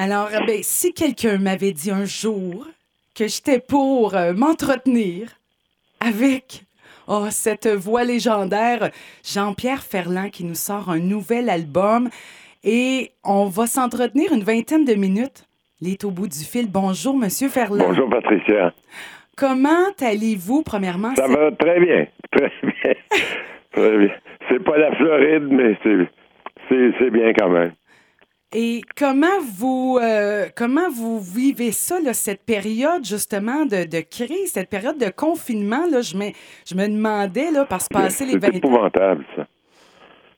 Alors, eh ben, si quelqu'un m'avait dit un jour que j'étais pour euh, m'entretenir avec oh, cette voix légendaire, Jean-Pierre Ferland, qui nous sort un nouvel album, et on va s'entretenir une vingtaine de minutes. Il est au bout du fil. Bonjour, Monsieur Ferland. Bonjour, Patricia. Comment allez-vous, premièrement? Ça va très bien. Très bien. très bien. C'est pas la Floride, mais c'est bien quand même. Et comment vous euh, comment vous vivez ça, là, cette période justement de, de, crise, cette période de confinement? Là, je, me, je me demandais, là, par se passer les 20 C'est épouvantable, ça.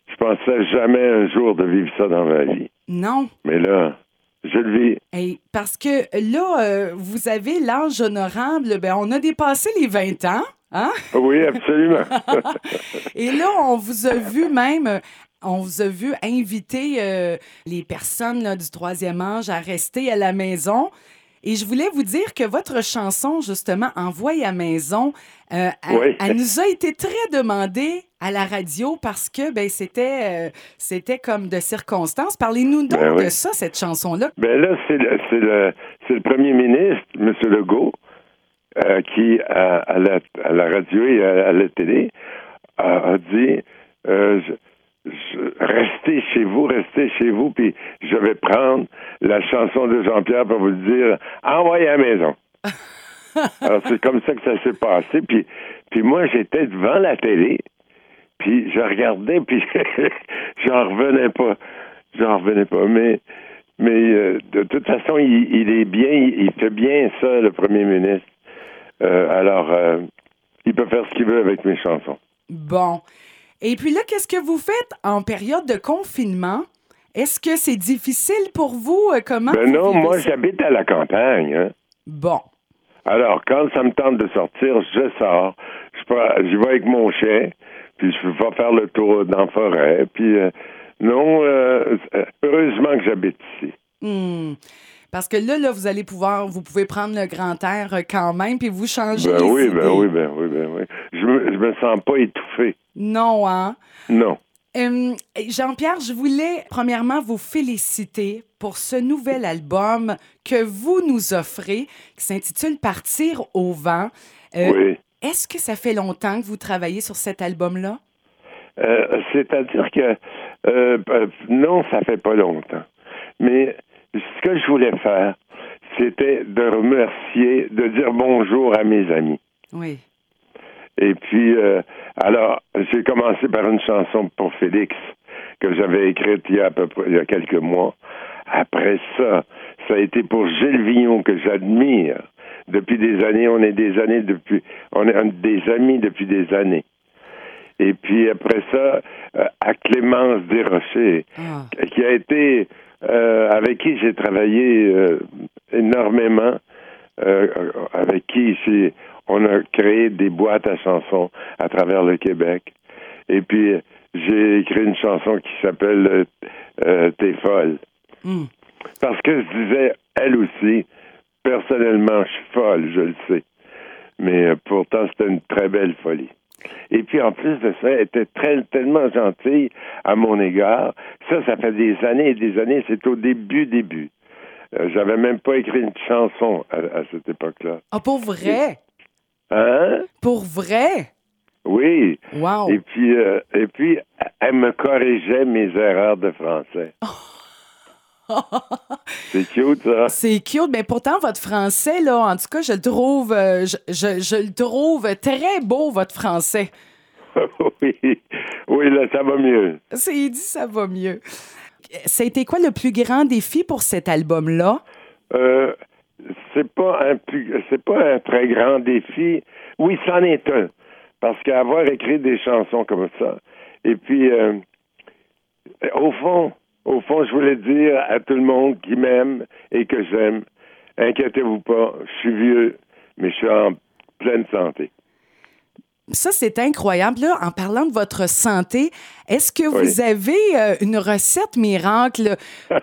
Je pensais jamais un jour de vivre ça dans ma vie. Non. Mais là, je le vis. Et parce que là, euh, vous avez l'âge honorable, ben, on a dépassé les 20 ans. Hein? Oui, absolument. Et là, on vous a vu même on vous a vu inviter euh, les personnes là, du troisième âge à rester à la maison. Et je voulais vous dire que votre chanson, justement, Envoie à maison, euh, elle, nous a été très demandée à la radio parce que ben, c'était, euh, c'était comme de circonstances. Parlez-nous donc ben de ça, cette chanson-là. Ben là, c'est le, c'est le, c'est le premier ministre, M. Legault, qui, à, la, à, la, radio et à, la télé, a, a dit restez chez vous, restez chez vous, puis je vais prendre la chanson de Jean-Pierre pour vous dire, envoyez à la maison. Alors, c'est comme ça que ça s'est passé. Puis, puis moi, j'étais devant la télé, puis je regardais, puis j'en revenais pas. J'en revenais pas. Mais, mais euh, de toute façon, il, est bien, il, fait bien ça, le premier ministre. Euh, alors, euh, il peut faire ce qu'il veut avec mes chansons. Bon. Et puis là, qu'est-ce que vous faites en période de confinement? Est-ce que c'est difficile pour vous? Euh, comment? Ben non, moi, j'habite à la campagne. Hein. Bon. Alors, quand ça me tente de sortir, je sors. Je vais avec mon chien, puis je vais faire le tour dans la forêt. Puis, euh, non, euh, heureusement que j'habite ici. Hmm. Parce que là, là, vous allez pouvoir, vous pouvez prendre le grand air quand même, puis vous changer. Ben oui, ben oui, ben oui, ben oui. Je me, je me sens pas étouffé. Non, hein? Non. Jean-Pierre, je voulais premièrement vous féliciter pour ce nouvel album que vous nous offrez, qui s'intitule Partir au vent. Euh, oui. Est-ce que ça fait longtemps que vous travaillez sur cet album-là? Euh, c'est-à-dire que euh, non, ça fait pas longtemps. Mais ce que je voulais faire, c'était de remercier, de dire bonjour à mes amis. Oui. Et puis, euh, alors, j'ai commencé par une chanson pour Félix que j'avais écrite il y a à peu près il y a quelques mois. Après ça, ça a été pour Gilles Vignon que j'admire depuis des années. On est des années depuis, on est des amis depuis des années. Et puis après ça, euh, à Clémence Desrochers, ah. qui a été avec qui j'ai travaillé énormément, avec qui on a créé des boîtes à chansons à travers le Québec. Et puis, j'ai écrit une chanson qui s'appelle euh, euh, T'es folle. Hmm. Parce que je disais, elle aussi, personnellement, je suis folle, je le sais. Mais euh, pourtant, c'était une très belle folie. Et puis, en plus de ça, elle était très, tellement gentille à mon égard. Ça, ça fait des années et des années. C'est au début, début. J'avais même pas écrit une chanson à, cette époque-là. Ah, pour vrai? Hein? Pour vrai? Oui. Wow. Et puis, euh, et puis, elle me corrigeait mes erreurs de français. C'est cute, ça. C'est cute, mais pourtant, votre français, là, en tout cas, je le trouve, euh, je, je, le trouve très beau, votre français. oui, oui, là, ça va mieux. C'est dit, ça va mieux. Ça a été quoi le plus grand défi pour cet album-là? Euh, c'est pas un c'est pas un très grand défi. Oui, c'en est un. Parce qu'avoir écrit des chansons comme ça, et puis euh, au fond, au fond, je voulais dire à tout le monde qui m'aime et que j'aime, inquiétez-vous pas, je suis vieux, mais je suis en pleine santé. Ça, c'est incroyable. Là, en parlant de votre santé, est-ce que vous avez euh, une recette miracle?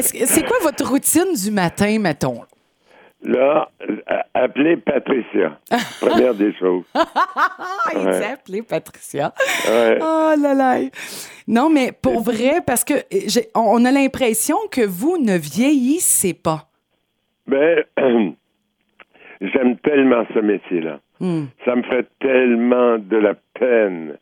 c'est quoi votre routine du matin, mettons? Là, appelez Patricia. Première des choses. il Ouais. appelé Patricia. Ouais. Oh là là. Non, mais pour vrai, parce que j'ai- on a l'impression que vous ne vieillissez pas. Ben, j'aime tellement ce métier-là. Hmm. Ça me ferait tellement de la peine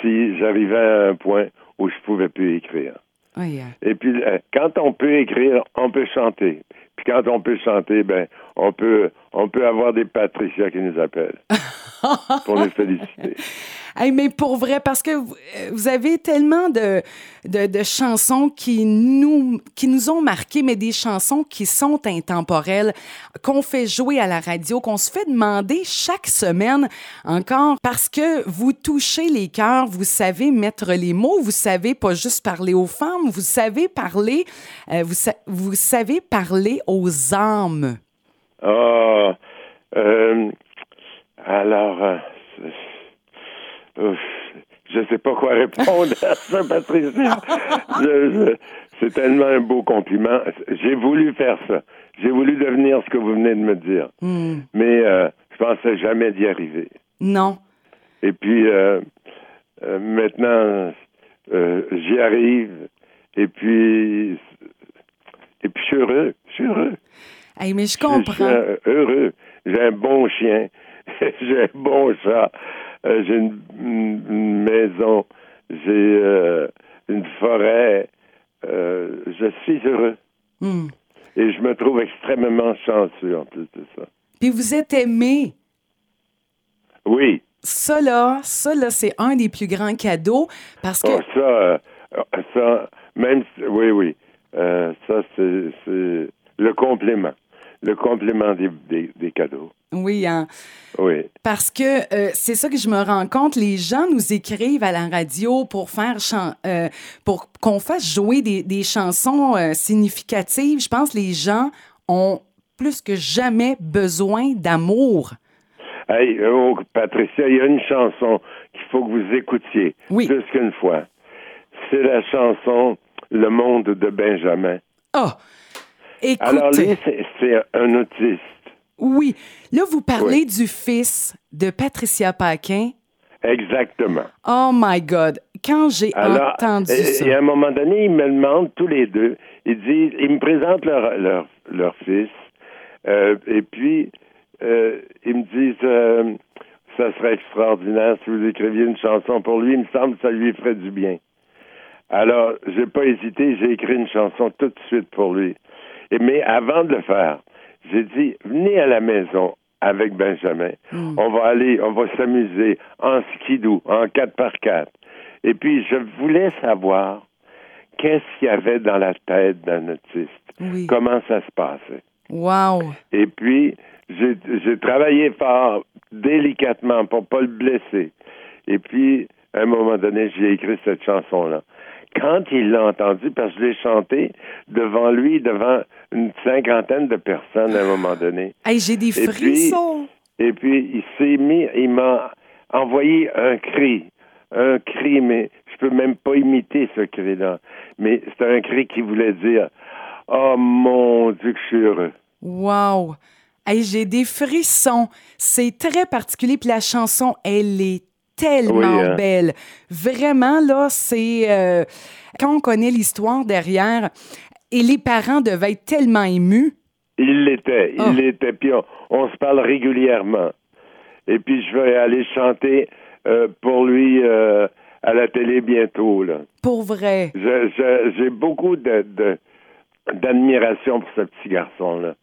si j'arrivais à un point où je pouvais plus écrire. Oui, euh, Et puis, euh, quand on peut écrire, on peut chanter. Quand on peut chanter, ben, on peut, on peut avoir des Patricia qui nous appellent pour les féliciter. Hey, mais pour vrai, parce que vous, euh, avez tellement de, de, de chansons qui nous, qui nous ont marqués, mais des chansons qui sont intemporelles, qu'on fait jouer à la radio, qu'on se fait demander chaque semaine encore, parce que vous touchez les cœurs, vous savez mettre les mots, vous savez pas juste parler aux femmes, vous savez parler, euh, vous, sa- vous savez parler aux âmes. Ah, euh, alors, euh, je sais pas quoi répondre à ça, Patricia. C'est tellement un beau compliment. J'ai voulu faire ça. J'ai voulu devenir ce que vous venez de me dire. Hmm. Mais euh, je pensais jamais d'y arriver. Non. Et puis, euh, euh, maintenant, euh, j'y arrive. Et puis, et puis, je suis heureux. Je suis heureux. Hey, mais je Je suis comprends. heureux. J'ai un bon chien. j'ai un bon chat. Euh, j'ai une, maison. J'ai euh, une forêt. Euh, je suis heureux. Hmm. Et je me trouve extrêmement chanceux en plus de ça. Puis vous êtes aimé. Oui. Ça, là, ça, là, c'est un des plus grands cadeaux parce que. Oh, ça, euh, ça, même, si- oui, oui. Euh, ça, c'est le complément. Le complément des, des, des cadeaux. Oui, hein, Oui. parce que euh, c'est ça que je me rends compte. Les gens nous écrivent à la radio pour faire chan- euh, pour qu'on fasse jouer des, des chansons euh, significatives. Je pense que les gens ont plus que jamais besoin d'amour. Hey, oh, Patricia, il y a une chanson qu'il faut que vous écoutiez Oui. plus qu'une fois. C'est la chanson Le monde de Benjamin. Ah! Écoute, Alors lui, c'est un autiste. oui. Là, vous parlez du fils de Patricia Paquin. Exactement. Oh my God! Quand j'ai entendu et, ça. et à un moment donné, ils me demandent tous les deux. Ils disent, ils me présentent leur leur, leur fils. Euh, et puis, euh, ils me disent, euh, ça serait extraordinaire si vous écriviez une chanson pour lui. Il me semble que ça lui ferait du bien. Alors, j'ai pas hésité, j'ai écrit une chanson tout de suite pour lui. Mais avant de le faire, j'ai dit, venez à la maison avec Benjamin. On va aller, on va s'amuser en skidoo, en 4 par 4 Et puis, je voulais savoir qu'est-ce qu'il y avait dans la tête d'un autiste. Oui. Comment ça se passait? Wow! Et puis, j'ai j'ai travaillé fort, délicatement, pour pas le blesser. Et puis, à un moment donné, j'ai écrit cette chanson-là. Quand il l'a entendu, parce que je l'ai chanté devant lui, devant une cinquantaine de personnes à un moment donné. Hey, j'ai des Et puis- frissons! Et puis, il s'est mis, il m'a envoyé un cri. Un cri, mais je peux même pas imiter ce cri-là. Mais c'est un cri qui voulait dire Oh mon Dieu, que je suis heureux. Wow! Hey, j'ai des frissons. C'est très particulier. Puis la chanson, elle est tellement Oui, hein? belle. Vraiment, là, c'est... euh, quand on connaît l'histoire derrière, et les parents devaient être tellement émus. Il l'était, il Ah. l'était. Puis on, on se parle régulièrement. Et puis je vais aller chanter euh, pour lui euh, à la télé bientôt. Là. Pour vrai. J'ai beaucoup de, de- d'admiration pour ce petit garçon-là.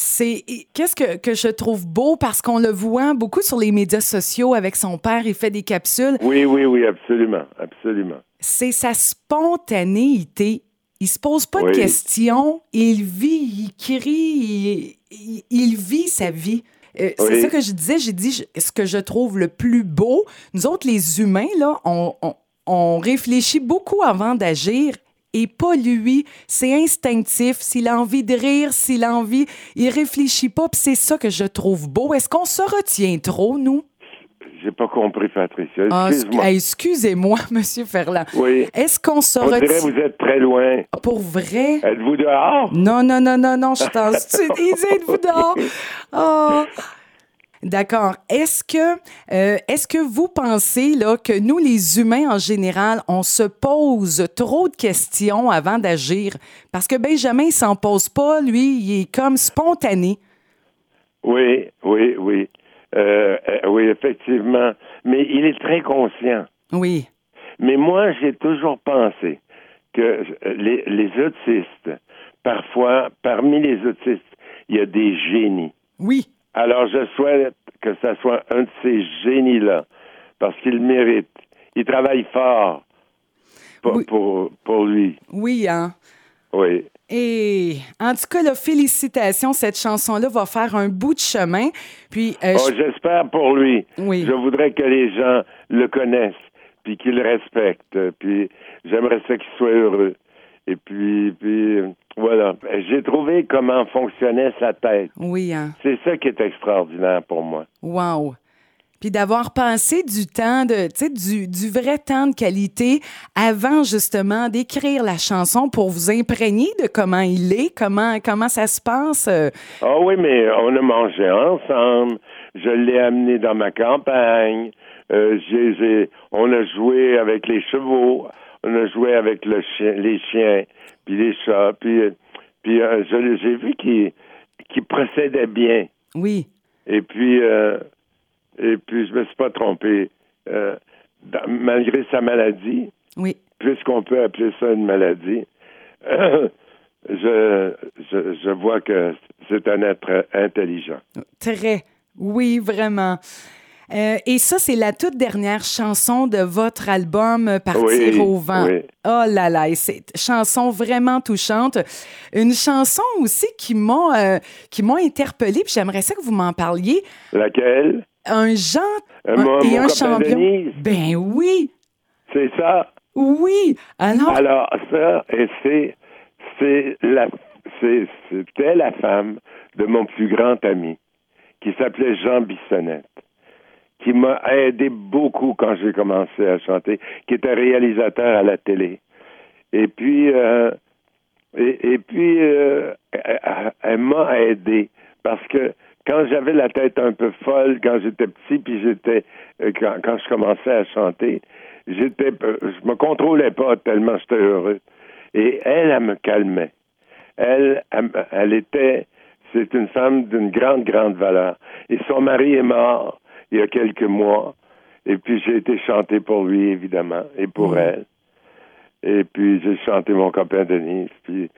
C'est qu'est-ce que, que je trouve beau parce qu'on le voit beaucoup sur les médias sociaux avec son père, il fait des capsules. Oui, oui, oui, absolument, absolument. C'est sa spontanéité. Il se pose pas de questions, il vit, il crie, il, il- il vit sa vie. Euh, C'est ça que je disais, j'ai dit je- ce que je trouve le plus beau. Nous autres, les humains, là, on, on- on réfléchit beaucoup avant d'agir et pas lui. C'est instinctif. S'il a envie de rire, s'il a envie, il réfléchit pas. Puis c'est ça que je trouve beau. Est-ce qu'on se retient trop, nous? J'ai pas compris, Patricia. Ah, Excuse-moi. Excusez-moi, Monsieur Ferland. Oui. Est-ce qu'on se dirait que vous êtes très loin. Pour vrai? Êtes-vous dehors? Non, non, non, non, non, je suis en studio. Êtes-vous dehors? Oh. D'accord. Est-ce que, euh, est-ce que vous pensez là, que nous, les humains en général, on se pose trop de questions avant d'agir? Parce que Benjamin, il s'en pose pas. Lui, il est comme spontané. Oui, oui, oui. Euh, euh, oui, effectivement. Mais il est très conscient. Oui. Mais moi, j'ai toujours pensé que les, les autistes, parfois, parmi les autistes, il y a des génies. Oui. Alors, je souhaite que ça soit un de ces génies-là, parce qu'il mérite. Il travaille fort pour, Oui. pour, pour lui. Oui, hein? Oui. Et en tout cas, là, félicitations. Cette chanson-là va faire un bout de chemin. Puis, euh, Oh, je- J'espère pour lui. Oui. Je voudrais que les gens le connaissent, puis qu'ils le respectent. Puis j'aimerais ça qu'il soit heureux. Et puis, puis voilà. J'ai trouvé comment fonctionnait sa tête. oui, hein? C'est ça qui est extraordinaire pour moi. Wow. Puis d'avoir passé du temps, de, tu sais, du, du vrai temps de qualité avant justement d'écrire la chanson pour vous imprégner de comment il est, comment, comment ça se passe. euh, Ah oui, mais on a mangé ensemble. Je l'ai amené dans ma campagne. Euh, on a joué avec les chevaux. On a joué avec le chien, les chiens, puis les chats. Puis, euh, puis euh, je j'ai vu qu'il qu'il procédait bien. oui, Et puis, euh, et puis je me suis pas trompé. Euh, dans- malgré sa maladie, oui. puisqu'on peut appeler ça une maladie, je, je, je vois que c'est un être intelligent. Très. Oui, vraiment. Euh, et ça, c'est la toute dernière chanson de votre album euh, Partir Oui, au vent. oui. Oh là là, c'est une chanson vraiment touchante. Une chanson aussi qui m'a euh, qui m'a interpellée, puis j'aimerais ça que vous m'en parliez. Laquelle? Un Jean Euh, mon- et mon un champion. Denise. Ben oui, C'est ça? oui. Alors, Alors, ça, et c'est, c'est la, c'est, c'était la femme de mon plus grand ami, qui s'appelait Jean Bissonnette, qui m'a aidé beaucoup quand j'ai commencé à chanter, qui était réalisateur à la télé. Et puis, euh, et, puis, euh, elle, m'a aidé parce que quand j'avais la tête un peu folle, quand j'étais petit, puis j'étais, euh, quand, quand je commençais à chanter, j'étais, euh, je me contrôlais pas tellement j'étais heureux. Et elle, elle me calmait. Elle, elle était, c'est une femme d'une grande, grande valeur. Et son mari est mort il y a quelques mois. Et puis j'ai été chanter pour lui, évidemment, et pour Mm. elle. Et puis j'ai chanté mon copain Denise. Puis,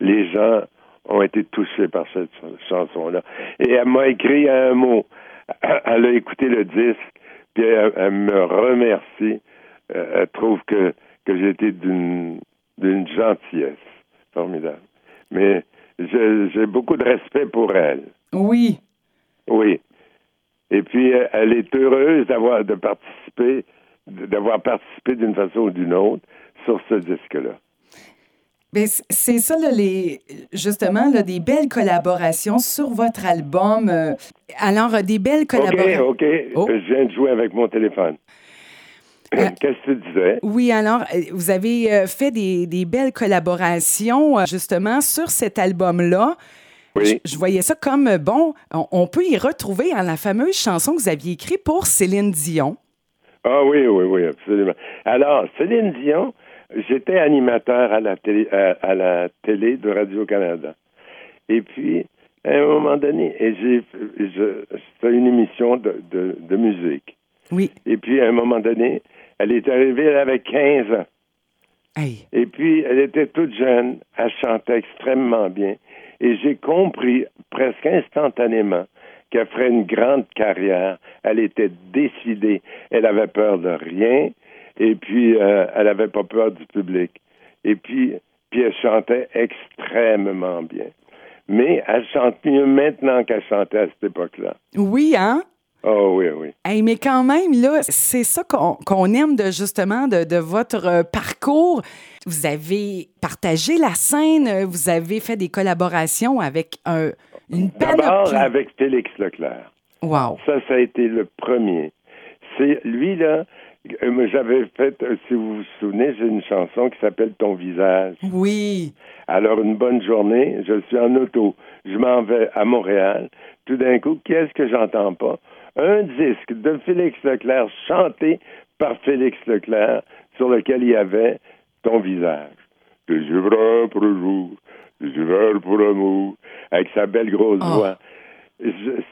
les gens ont été touchés par cette ch- chanson-là. Et elle m'a écrit un mot. Elle a écouté le disque, puis elle, elle me remercie. Euh, Elle trouve que, que j'ai été d'une d'une gentillesse formidable. Mais j'ai beaucoup de respect pour elle. oui. Oui. Et puis, euh, elle est heureuse d'avoir de participer, d'avoir participé d'une façon ou d'une autre sur ce disque-là. Ben, c'est ça, là, les, justement, là, des belles collaborations sur votre album. euh, alors, euh, des belles OK, collaborations. OK. Oh. Je viens de jouer avec mon téléphone. Euh, Qu'est-ce que tu disais? Oui, alors, vous avez fait des, des belles collaborations, justement, sur cet album-là. Oui. Je, je voyais ça comme, euh, bon, on, on peut y retrouver hein, la fameuse chanson que vous aviez écrite pour Céline Dion. Ah oui, oui, oui, absolument. Alors, Céline Dion, j'étais animateur à la télé, à, à la télé de Radio-Canada. Et puis, à un moment donné, et j'ai, c'était une émission de, de, de musique. Oui. Et puis, à un moment donné, elle est arrivée, elle avait 15 ans. Hey. Et puis, elle était toute jeune, elle chantait extrêmement bien. Et j'ai compris presque instantanément qu'elle ferait une grande carrière. Elle était décidée. Elle avait peur de rien. Et puis, euh, elle n'avait pas peur du public. Et puis, puis, elle chantait extrêmement bien. Mais elle chante mieux maintenant qu'elle chantait à cette époque-là. Oui, hein? Oh oui, oui. Hey, mais quand même, là, c'est ça qu'on qu'on aime de justement de, de votre euh, parcours. Vous avez partagé la scène, vous avez fait des collaborations avec un, une D'abord panoplie. avec Félix Leclerc. Wow. Ça, ça a été le premier. C'est lui, là, euh, j'avais fait, euh, si vous vous souvenez, j'ai une chanson qui s'appelle Ton visage. Oui. Alors, une bonne journée, je suis en auto, je m'en vais à Montréal. Tout d'un coup, qu'est-ce que j'entends pas? Un disque de Félix Leclerc chanté par Félix Leclerc sur lequel il y avait Ton visage. Des yeux pour le jour, des yeux verts pour l'amour, avec sa belle grosse Oh. voix.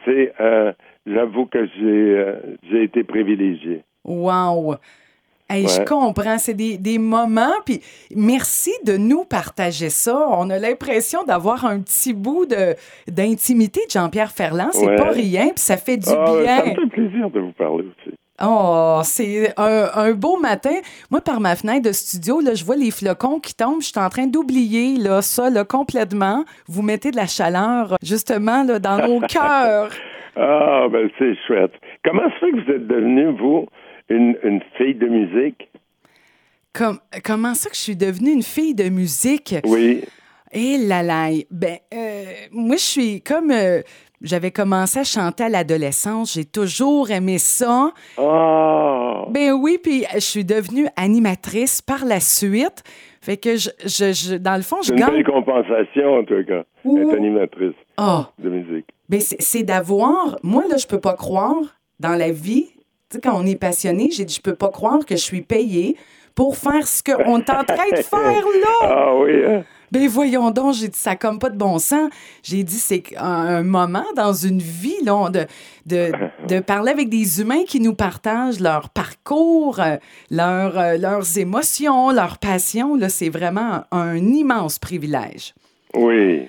C'est, euh, j'avoue que j'ai, euh, j'ai été privilégié. Wow. Hey, Je comprends, c'est des, des moments, puis merci de nous partager ça. On a l'impression d'avoir un petit bout de d'intimité de Jean-Pierre Ferland. C'est Ouais. pas rien, puis ça fait du Ah, ça bien. me fait plaisir de vous parler aussi. Oh, c'est un, un beau matin. Moi, par ma fenêtre de studio, là, je vois les flocons qui tombent. Je suis en train d'oublier là, ça là, complètement. Vous mettez de la chaleur, justement, là, dans nos cœurs. Ah, ben c'est chouette. Comment se fait que vous êtes devenu, vous, une, une fille de musique? Comme, comment ça que je suis devenue une fille de musique? Oui. Et là là, ben, euh, moi, je suis comme. euh, j'avais commencé à chanter à l'adolescence. J'ai toujours aimé ça. Ah! Ben oui, puis je suis devenue animatrice par la suite. Fait que, je, je, je- dans le fond, je C'est une gagne. belle compensation, en tout cas, Ouh. être animatrice Ah, de musique. ben c'est c'est d'avoir. Moi, là, je peux pas croire dans la vie. Tu sais, quand on est passionné, j'ai dit, je peux pas croire que je suis payée pour faire ce qu'on est en train de faire là. Ah oui, hein? Ben voyons donc, j'ai dit ça a comme pas de bon sens. J'ai dit c'est un, moment dans une vie là, de, de, de parler avec des humains qui nous partagent leur parcours, euh, leur, euh, leurs émotions, leurs passions. Là, c'est vraiment un, immense privilège. Oui.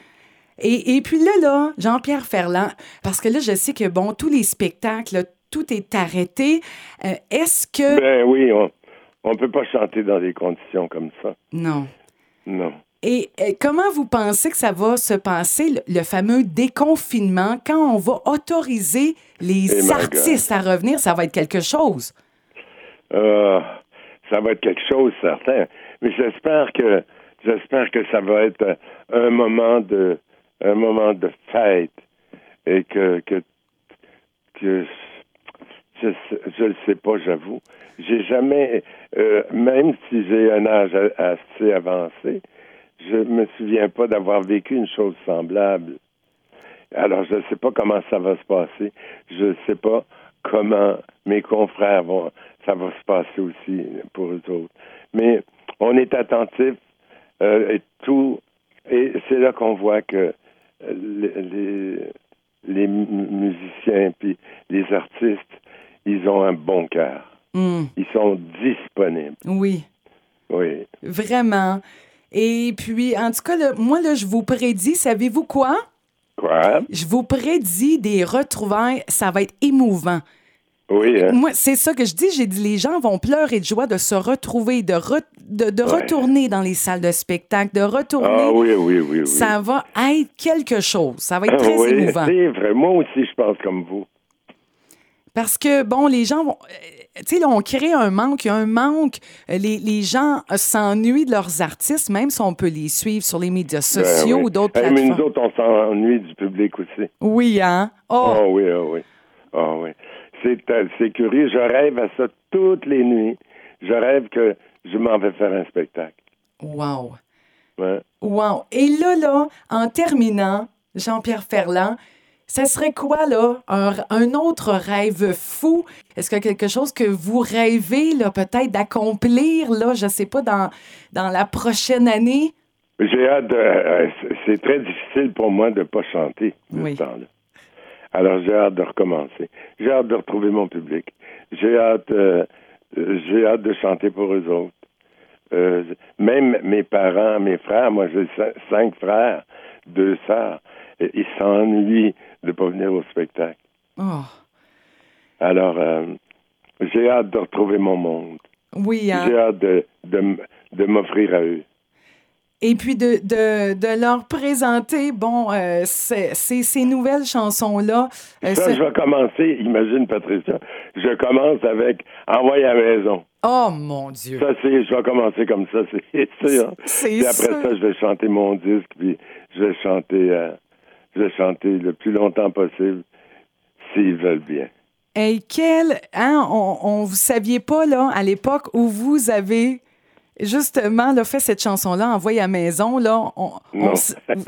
Et, et puis là, là, Jean-Pierre Ferland, parce que là, je sais que bon, tous les spectacles, tout est arrêté. Euh, Est-ce que. Ben oui, on on peut pas chanter dans des conditions comme ça. Non. Non. Et euh, comment vous pensez que ça va se passer, le, le fameux déconfinement, quand on va autoriser les Eh, artistes à revenir? Ça va être quelque chose? Euh, ça va être quelque chose, certain. Mais j'espère que j'espère que ça va être un moment de un moment de fête et que que, que je je le sais pas, j'avoue. J'ai jamais, euh, même si j'ai un âge assez avancé, je me souviens pas d'avoir vécu une chose semblable. Alors, je ne sais pas comment ça va se passer. Je ne sais pas comment mes confrères vont. Ça va se passer aussi pour eux autres. Mais on est attentif euh, et tout. Et c'est là qu'on voit que euh, les, les, les mu- musiciens puis les artistes, ils ont un bon cœur. Hum, Ils sont disponibles. oui, Oui. vraiment. Et puis, en tout cas, là, moi, là, je vous prédis, savez-vous quoi? Quoi? Je vous prédis des retrouvailles, ça va être émouvant. Oui, hein? Moi, c'est ça que je dis. J'ai dit, les gens vont pleurer de joie de se retrouver, de, re- de, de Ouais. retourner dans les salles de spectacle, de retourner. Ah oui, oui, oui, oui. Ça va être quelque chose. Ça va être très Ah oui, émouvant. c'est vrai. Moi aussi, je pense comme vous. Parce que, bon, les gens vont. euh, Tu sais, on crée un manque. Il y a un manque. Euh, Les, les gens s'ennuient de leurs artistes, même si on peut les suivre sur les médias sociaux Ben oui. ou d'autres Eh, Mais nous plateformes. autres, on s'ennuie du public aussi. Oui, hein? Oh, Ah oui, ah oui. Ah oui. C'est, c'est curieux. Je rêve à ça toutes les nuits. Je rêve que je m'en vais faire un spectacle. wow. Ouais. Wow. Et là, là, en terminant, Jean-Pierre Ferland, ça serait quoi, là, un, un autre rêve fou? Est-ce qu'il y a quelque chose que vous rêvez, là, peut-être d'accomplir, là, je sais pas, dans, dans la prochaine année? J'ai hâte de. euh, c'est- très difficile pour moi de ne pas chanter de Oui. ce temps-là. Alors, j'ai hâte de recommencer. J'ai hâte de retrouver mon public. J'ai hâte, euh, euh, j'ai hâte de chanter pour eux autres. Euh, même mes parents, mes frères, moi j'ai cin- cinq frères, deux sœurs, ils s'ennuient de ne pas venir au spectacle. Oh, Alors, euh, j'ai hâte de retrouver mon monde. oui, hein? J'ai hâte de, de, m'offrir à eux. Et puis de, de, de leur présenter, bon, euh, ces, ces, ces nouvelles chansons-là. euh, Ça, ce- je vais commencer, imagine Patricia, je commence avec Envoyer à la maison. Oh, mon Dieu! Ça, c'est, je vais commencer comme ça, c'est sûr. C'est Puis après sûr. ça, je vais chanter mon disque, puis je vais chanter, euh, vais chanter le plus longtemps possible. s'ils veulent bien. Hey, quel. Hein, on, vous saviez pas, là, à l'époque où vous avez justement là, fait cette chanson-là, Envoyé à la maison, là, on, vous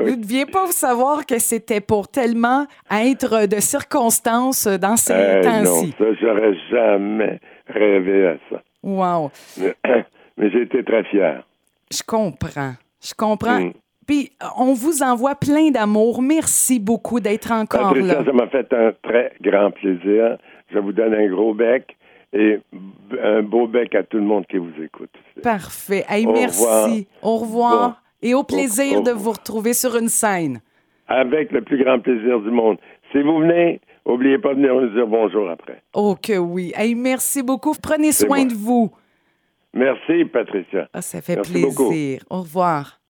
ne deviez pas vous savoir que c'était pour tellement être de circonstances dans ces Euh, non, temps-ci. ça, j'aurais jamais rêvé à ça. Wow. Mais, mais j'ai été très fier. Je comprends. Je comprends. Mm. Puis, on vous envoie plein d'amour. Merci beaucoup d'être encore Patricia, là. ça m'a fait un très grand plaisir. Je vous donne un gros bec et un beau bec à tout le monde qui vous écoute. Parfait. Hey, Au merci. revoir. Au revoir. Bon. Et au plaisir au de vous retrouver sur une scène. Avec le plus grand plaisir du monde. Si vous venez, n'oubliez pas de venir nous dire bonjour après. Oh que oui. Hey, merci beaucoup. Prenez soin moi. de vous. Merci, Patricia. Ah, ça fait Merci beaucoup. plaisir. Au revoir.